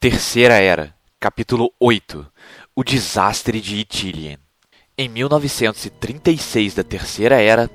Terceira Era, capítulo 8 O desastre de Ithilien. Em 1936 da Terceira Era,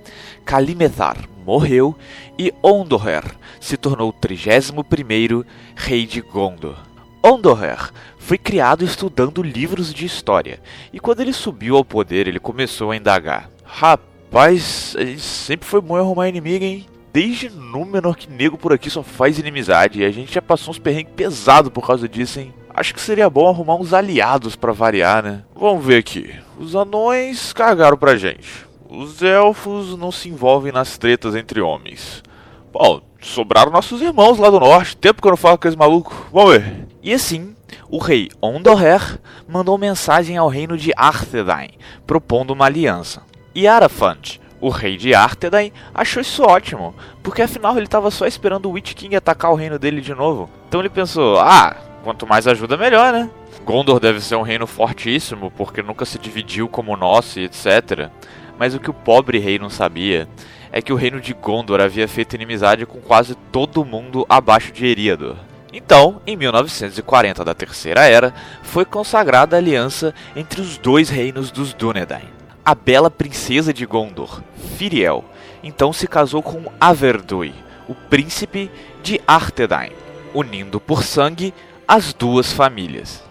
Kalimethar morreu e Ondoher se tornou o 31º rei de Gondor. Ondoher foi criado estudando livros de história, e quando ele subiu ao poder, ele começou a indagar. Rapaz, sempre foi bom arrumar inimigo, hein? Desde Númenor que nego por aqui só faz inimizade, e a gente já passou uns perrengues pesados por causa disso, hein? Acho que seria bom arrumar uns aliados para variar, né? Vamos ver aqui. Os anões cagaram pra gente. Os elfos não se envolvem nas tretas entre homens. Bom, sobraram nossos irmãos lá do norte. Tempo que eu não falo com esse maluco. Vamos ver. E assim, o rei Ondoher mandou mensagem ao reino de Arthedain, propondo uma aliança. E Arafant, o rei de Arthedain, achou isso ótimo, porque afinal ele estava só esperando o Witch King atacar o reino dele de novo. Então ele pensou: ah, quanto mais ajuda, melhor, né? Gondor deve ser um reino fortíssimo, porque nunca se dividiu como o nosso e etc. Mas o que o pobre rei não sabia é que o reino de Gondor havia feito inimizade com quase todo mundo abaixo de Eriador. Então, em 1940 da Terceira Era, foi consagrada a aliança entre os dois reinos dos Dúnedain. A bela princesa de Gondor, Firiel, então se casou com Averdui, o príncipe de Arthedain, unindo por sangue as duas famílias.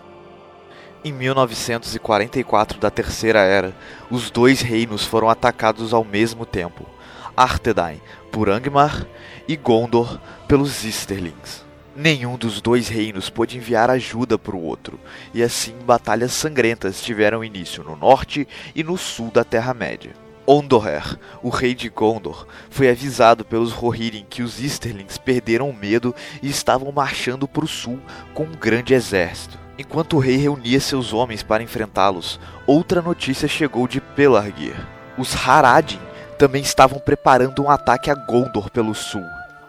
Em 1944 da Terceira Era, os dois reinos foram atacados ao mesmo tempo. Arthedain por Angmar e Gondor pelos Easterlings. Nenhum dos dois reinos pôde enviar ajuda para o outro, e assim batalhas sangrentas tiveram início no norte e no sul da Terra-média. Ondoher, o rei de Gondor, foi avisado pelos Rohirrim que os Easterlings perderam o medo e estavam marchando para o sul com um grande exército. Enquanto o rei reunia seus homens para enfrentá-los, outra notícia chegou de Pelargir. Os Haradin também estavam preparando um ataque a Gondor pelo sul.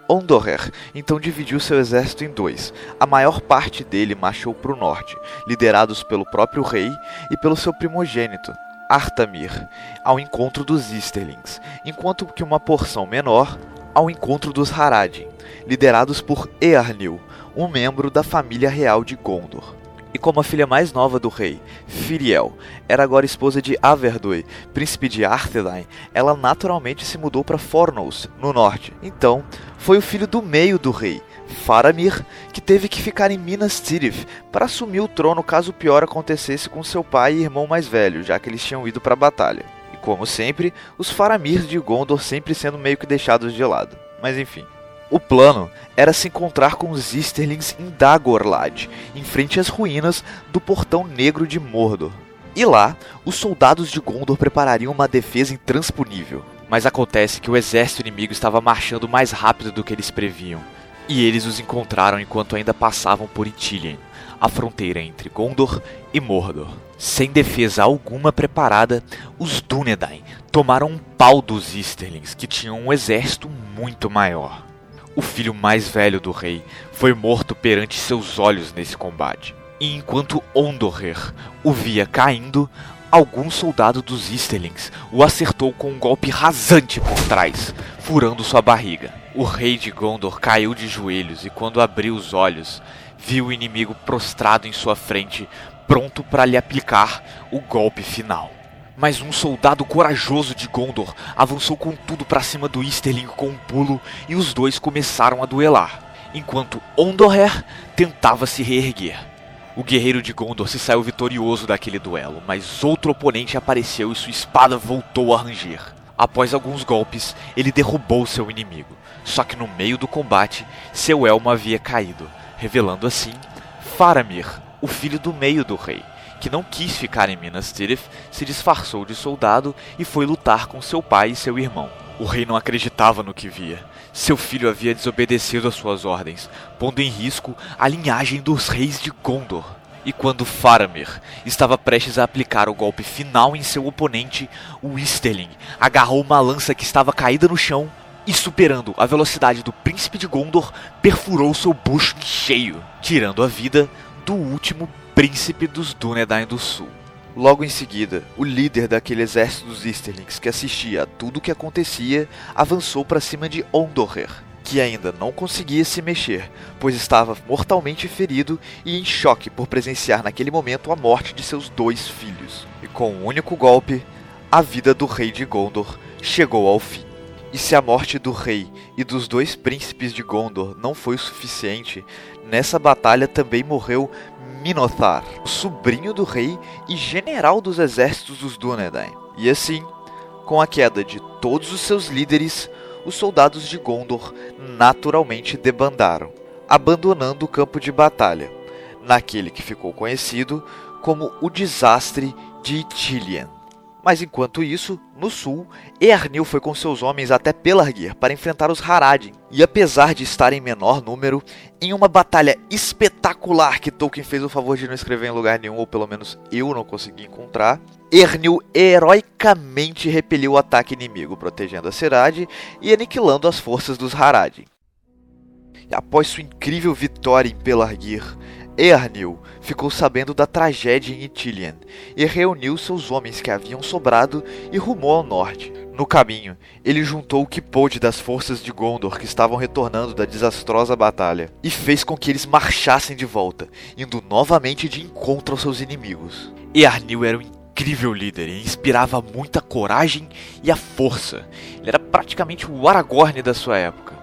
Ondoher então dividiu seu exército em dois. A maior parte dele marchou para o norte, liderados pelo próprio rei e pelo seu primogênito, Artamir, ao encontro dos Easterlings, enquanto que uma porção menor ao encontro dos Haradin, liderados por Earnil, um membro da família real de Gondor e como a filha mais nova do rei, Firiel, era agora esposa de Averdui, príncipe de Arthedain, ela naturalmente se mudou para Fornos, no norte. Então, foi o filho do meio do rei, Faramir, que teve que ficar em Minas Tirith para assumir o trono caso o pior acontecesse com seu pai e irmão mais velho, já que eles tinham ido para a batalha. E como sempre, os Faramirs de Gondor sempre sendo meio que deixados de lado. Mas enfim. O plano era se encontrar com os Easterlings em Dagorlad, em frente às ruínas do Portão Negro de Mordor. E lá, os soldados de Gondor preparariam uma defesa intransponível. Mas acontece que o exército inimigo estava marchando mais rápido do que eles previam, e eles os encontraram enquanto ainda passavam por Ithilien, a fronteira entre Gondor e Mordor. Sem defesa alguma preparada, os Dúnedain tomaram um pau dos Easterlings, que tinham um exército muito maior. O filho mais velho do rei foi morto perante seus olhos nesse combate. E enquanto Ondoher o via caindo, algum soldado dos Easterlings o acertou com um golpe rasante por trás, furando sua barriga. O rei de Gondor caiu de joelhos e quando abriu os olhos, viu o inimigo prostrado em sua frente, pronto para lhe aplicar o golpe final. Mas um soldado corajoso de Gondor avançou com tudo para cima do Easterling com um pulo e os dois começaram a duelar, enquanto Ondoher tentava se reerguer. O guerreiro de Gondor se saiu vitorioso daquele duelo, mas outro oponente apareceu e sua espada voltou a ranger. Após alguns golpes, ele derrubou seu inimigo, só que no meio do combate, seu elmo havia caído, revelando assim Faramir, o filho do meio do rei que não quis ficar em Minas Tirith, se disfarçou de soldado e foi lutar com seu pai e seu irmão. O rei não acreditava no que via. Seu filho havia desobedecido às suas ordens, pondo em risco a linhagem dos reis de Gondor. E quando Faramir estava prestes a aplicar o golpe final em seu oponente, o Easterling agarrou uma lança que estava caída no chão e, superando a velocidade do príncipe de Gondor, perfurou seu em cheio, tirando a vida do último príncipe dos Dúnedain do Sul. Logo em seguida, o líder daquele exército dos Easterlings que assistia a tudo o que acontecia avançou para cima de Ondoher. que ainda não conseguia se mexer, pois estava mortalmente ferido e em choque por presenciar naquele momento a morte de seus dois filhos. E com um único golpe, a vida do rei de Gondor chegou ao fim. E se a morte do rei e dos dois príncipes de Gondor não foi o suficiente, nessa batalha também morreu Minothar, sobrinho do rei e general dos exércitos dos Dúnedain. E assim, com a queda de todos os seus líderes, os soldados de Gondor naturalmente debandaram, abandonando o campo de batalha, naquele que ficou conhecido como o Desastre de Ithilien. Mas enquanto isso, no sul, Earnil foi com seus homens até Pelargir para enfrentar os Haradin. E apesar de estar em menor número, em uma batalha espetacular que Tolkien fez o favor de não escrever em lugar nenhum, ou pelo menos eu não consegui encontrar, Ernil heroicamente repeliu o ataque inimigo, protegendo a cidade e aniquilando as forças dos Haradin. E após sua incrível vitória em Pelargir, Earnil ficou sabendo da tragédia em Ithilien e reuniu seus homens que haviam sobrado e rumou ao norte. No caminho, ele juntou o que pôde das forças de Gondor que estavam retornando da desastrosa batalha e fez com que eles marchassem de volta, indo novamente de encontro aos seus inimigos. Earnil era um incrível líder e inspirava muita coragem e a força. Ele era praticamente o Aragorn da sua época.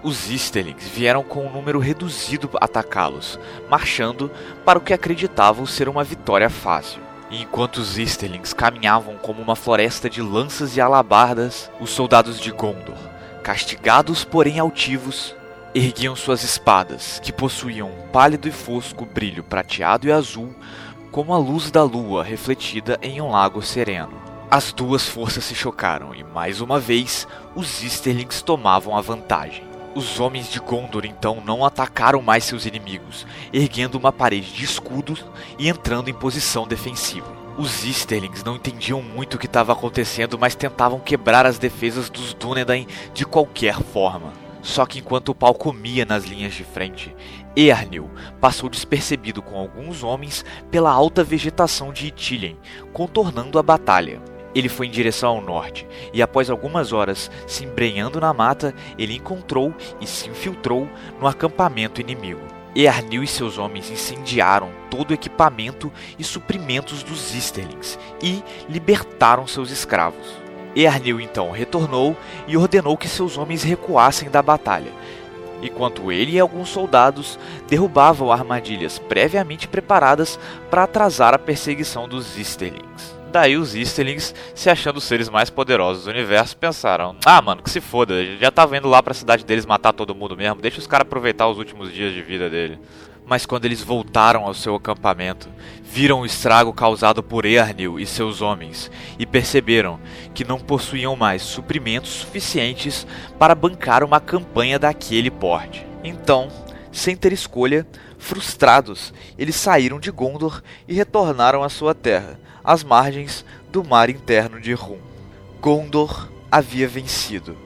Os Easterlings vieram com um número reduzido atacá-los, marchando para o que acreditavam ser uma vitória fácil. E enquanto os Easterlings caminhavam como uma floresta de lanças e alabardas, os soldados de Gondor, castigados porém altivos, erguiam suas espadas, que possuíam um pálido e fosco brilho prateado e azul, como a luz da lua refletida em um lago sereno. As duas forças se chocaram e, mais uma vez, os Easterlings tomavam a vantagem. Os homens de Gondor então não atacaram mais seus inimigos, erguendo uma parede de escudos e entrando em posição defensiva. Os Easterlings não entendiam muito o que estava acontecendo, mas tentavam quebrar as defesas dos Dúnedain de qualquer forma. Só que enquanto o pau comia nas linhas de frente, Earnil passou despercebido com alguns homens pela alta vegetação de Ithilien, contornando a batalha. Ele foi em direção ao norte, e após algumas horas se embrenhando na mata, ele encontrou e se infiltrou no acampamento inimigo. Earnil e seus homens incendiaram todo o equipamento e suprimentos dos Easterlings e libertaram seus escravos. Earnil então retornou e ordenou que seus homens recuassem da batalha, enquanto ele e alguns soldados derrubavam armadilhas previamente preparadas para atrasar a perseguição dos Easterlings. Daí os Easterlings, se achando os seres mais poderosos do universo, pensaram: ah, mano, que se foda, já tava indo lá pra cidade deles matar todo mundo mesmo, deixa os caras aproveitar os últimos dias de vida dele. Mas quando eles voltaram ao seu acampamento, viram o estrago causado por Earnil e seus homens e perceberam que não possuíam mais suprimentos suficientes para bancar uma campanha daquele porte. Então, sem ter escolha, frustrados, eles saíram de Gondor e retornaram à sua terra às margens do mar interno de Rum. Gondor havia vencido,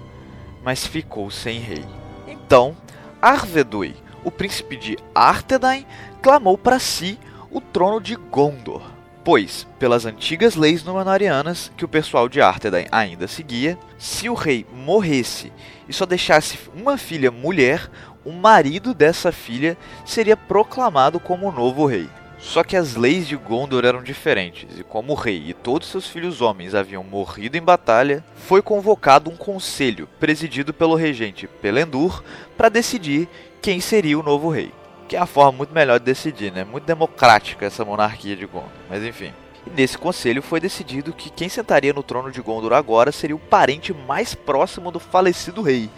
mas ficou sem rei. Então, Arvedui, o príncipe de Arthedain, clamou para si o trono de Gondor, pois, pelas antigas leis Númenóreanas que o pessoal de Arthedain ainda seguia, se o rei morresse e só deixasse uma filha mulher, o marido dessa filha seria proclamado como o novo rei. Só que as leis de Gondor eram diferentes, e como o rei e todos seus filhos homens haviam morrido em batalha, foi convocado um conselho presidido pelo regente Pelendur para decidir quem seria o novo rei. Que é a forma muito melhor de decidir, né? Muito democrática essa monarquia de Gondor, mas enfim. E nesse conselho foi decidido que quem sentaria no trono de Gondor agora seria o parente mais próximo do falecido rei.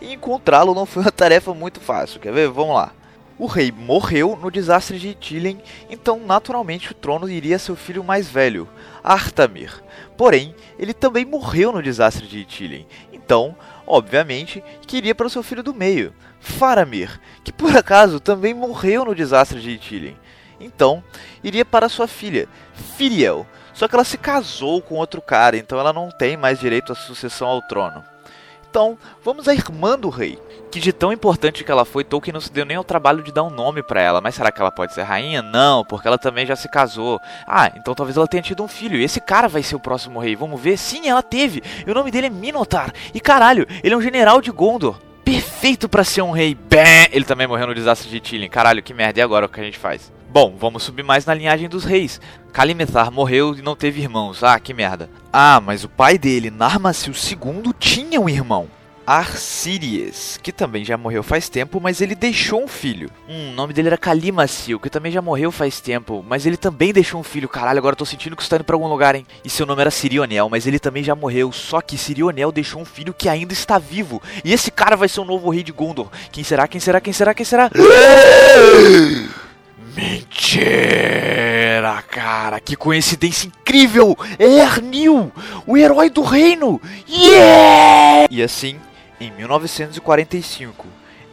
E encontrá-lo não foi uma tarefa muito fácil, quer ver? Vamos lá. O rei morreu no desastre de Ithilien, então naturalmente o trono iria a seu filho mais velho, Artamir. Porém, ele também morreu no desastre de Ithilien, então, obviamente, queria para o seu filho do meio, Faramir, que por acaso também morreu no desastre de Ithilien. Então, iria para sua filha, Firiel, só que ela se casou com outro cara, então ela não tem mais direito à sucessão ao trono. Então, vamos à irmã do rei, que de tão importante que ela foi, Tolkien não se deu nem ao trabalho de dar um nome para ela. Mas será que ela pode ser rainha? Não, porque ela também já se casou. Ah, então talvez ela tenha tido um filho. E esse cara vai ser o próximo rei. Vamos ver? Sim, ela teve. E o nome dele é Minotaur. E caralho, ele é um general de Gondor. perfeito para ser um rei. Bem, ele também morreu no desastre de Tilin. Caralho, que merda, e agora o que a gente faz? Bom, vamos subir mais na linhagem dos reis. Kalimethar morreu e não teve irmãos. Ah, que merda. Ah, mas o pai dele, Narmasil II, tinha um irmão. Arcíries, que também já morreu faz tempo, mas ele deixou um filho. Hum, o nome dele era Kalimacil, que também já morreu faz tempo, mas ele também deixou um filho. Caralho, agora eu tô sentindo que isso tá indo pra algum lugar, hein? E seu nome era Sirionel, mas ele também já morreu. Só que Sirionel deixou um filho que ainda está vivo. E esse cara vai ser o novo rei de Gondor. Quem será? Quem será? Quem será? Quem será? Mentira, cara, que coincidência incrível! É Ernil, o herói do reino! Yeah! E assim, em 1945,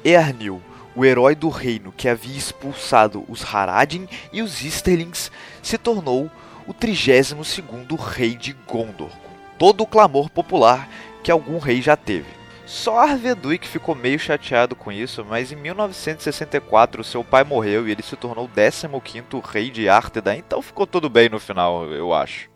Earnil, o herói do reino que havia expulsado os Haradin e os Easterlings, se tornou o 32º rei de Gondor, com todo o clamor popular que algum rei já teve. Só Arveduy que ficou meio chateado com isso, mas em 1964 seu pai morreu e ele se tornou o 15º rei de Arthedain, então ficou tudo bem no final, eu acho.